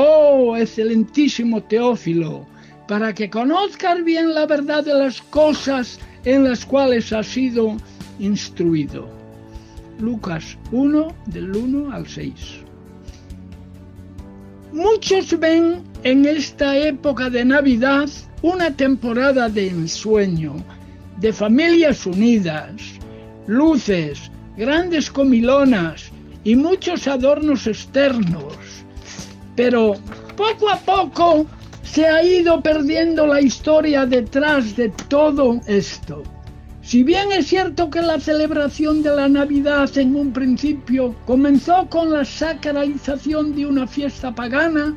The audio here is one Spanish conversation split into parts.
oh excelentísimo Teófilo, para que conozcas bien la verdad de las cosas en las cuales has sido instruido. Lucas 1 del 1 al 6. Muchos ven en esta época de Navidad una temporada de ensueño, de familias unidas, luces, grandes comilonas y muchos adornos externos pero poco a poco se ha ido perdiendo la historia detrás de todo esto. Si bien es cierto que la celebración de la Navidad en un principio comenzó con la sacralización de una fiesta pagana,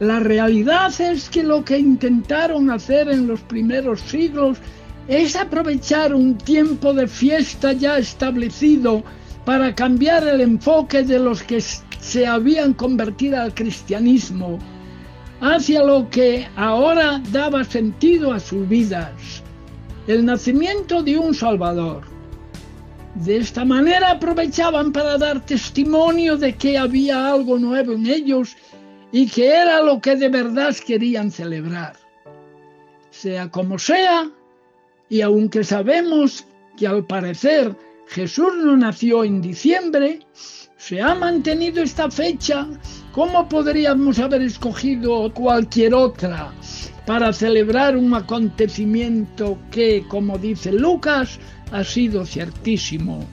la realidad es que lo que intentaron hacer en los primeros siglos es aprovechar un tiempo de fiesta ya establecido para cambiar el enfoque de los que se habían convertido al cristianismo hacia lo que ahora daba sentido a sus vidas, el nacimiento de un Salvador. De esta manera aprovechaban para dar testimonio de que había algo nuevo en ellos y que era lo que de verdad querían celebrar. Sea como sea, y aunque sabemos que al parecer Jesús no nació en diciembre, se ha mantenido esta fecha, ¿cómo podríamos haber escogido cualquier otra para celebrar un acontecimiento que, como dice Lucas, ha sido ciertísimo?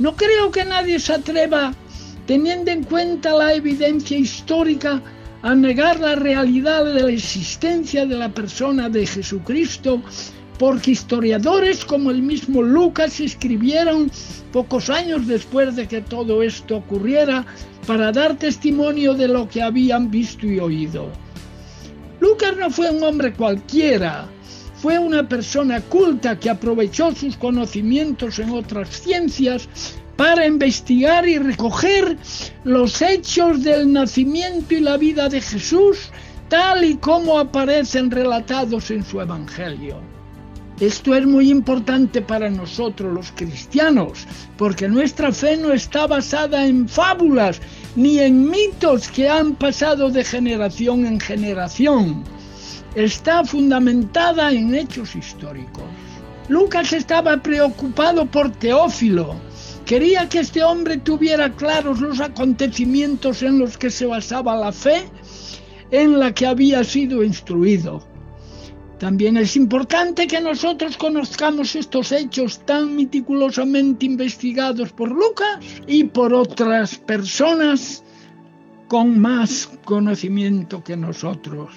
No creo que nadie se atreva, teniendo en cuenta la evidencia histórica, a negar la realidad de la existencia de la persona de Jesucristo porque historiadores como el mismo Lucas escribieron pocos años después de que todo esto ocurriera para dar testimonio de lo que habían visto y oído. Lucas no fue un hombre cualquiera, fue una persona culta que aprovechó sus conocimientos en otras ciencias para investigar y recoger los hechos del nacimiento y la vida de Jesús tal y como aparecen relatados en su Evangelio. Esto es muy importante para nosotros los cristianos, porque nuestra fe no está basada en fábulas ni en mitos que han pasado de generación en generación. Está fundamentada en hechos históricos. Lucas estaba preocupado por Teófilo. Quería que este hombre tuviera claros los acontecimientos en los que se basaba la fe en la que había sido instruido. También es importante que nosotros conozcamos estos hechos tan meticulosamente investigados por Lucas y por otras personas con más conocimiento que nosotros.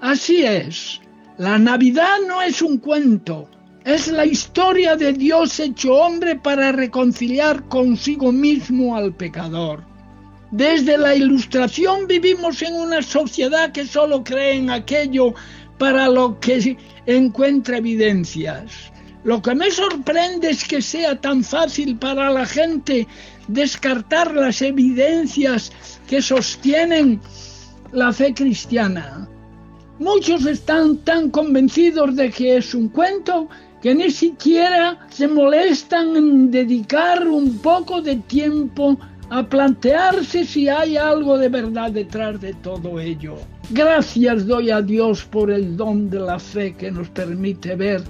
Así es, la Navidad no es un cuento, es la historia de Dios hecho hombre para reconciliar consigo mismo al pecador. Desde la Ilustración vivimos en una sociedad que solo cree en aquello para lo que encuentra evidencias. Lo que me sorprende es que sea tan fácil para la gente descartar las evidencias que sostienen la fe cristiana. Muchos están tan convencidos de que es un cuento que ni siquiera se molestan en dedicar un poco de tiempo a plantearse si hay algo de verdad detrás de todo ello. Gracias doy a Dios por el don de la fe que nos permite ver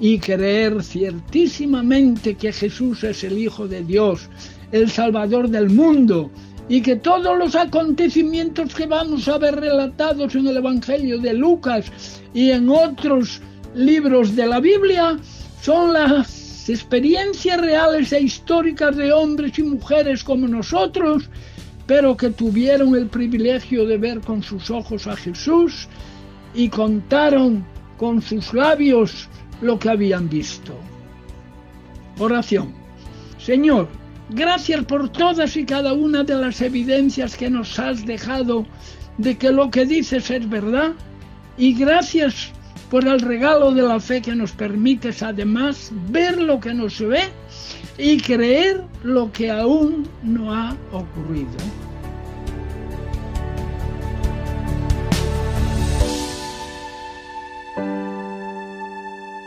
y creer ciertísimamente que Jesús es el Hijo de Dios, el Salvador del mundo, y que todos los acontecimientos que vamos a ver relatados en el Evangelio de Lucas y en otros libros de la Biblia son las experiencias reales e históricas de hombres y mujeres como nosotros, pero que tuvieron el privilegio de ver con sus ojos a Jesús y contaron con sus labios lo que habían visto. Oración. Señor, gracias por todas y cada una de las evidencias que nos has dejado de que lo que dices es verdad y gracias por el regalo de la fe que nos permites además ver lo que no se ve y creer lo que aún no ha ocurrido.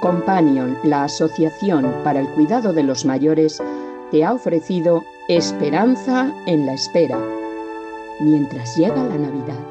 Companion, la Asociación para el Cuidado de los Mayores, te ha ofrecido Esperanza en la Espera, mientras llega la Navidad.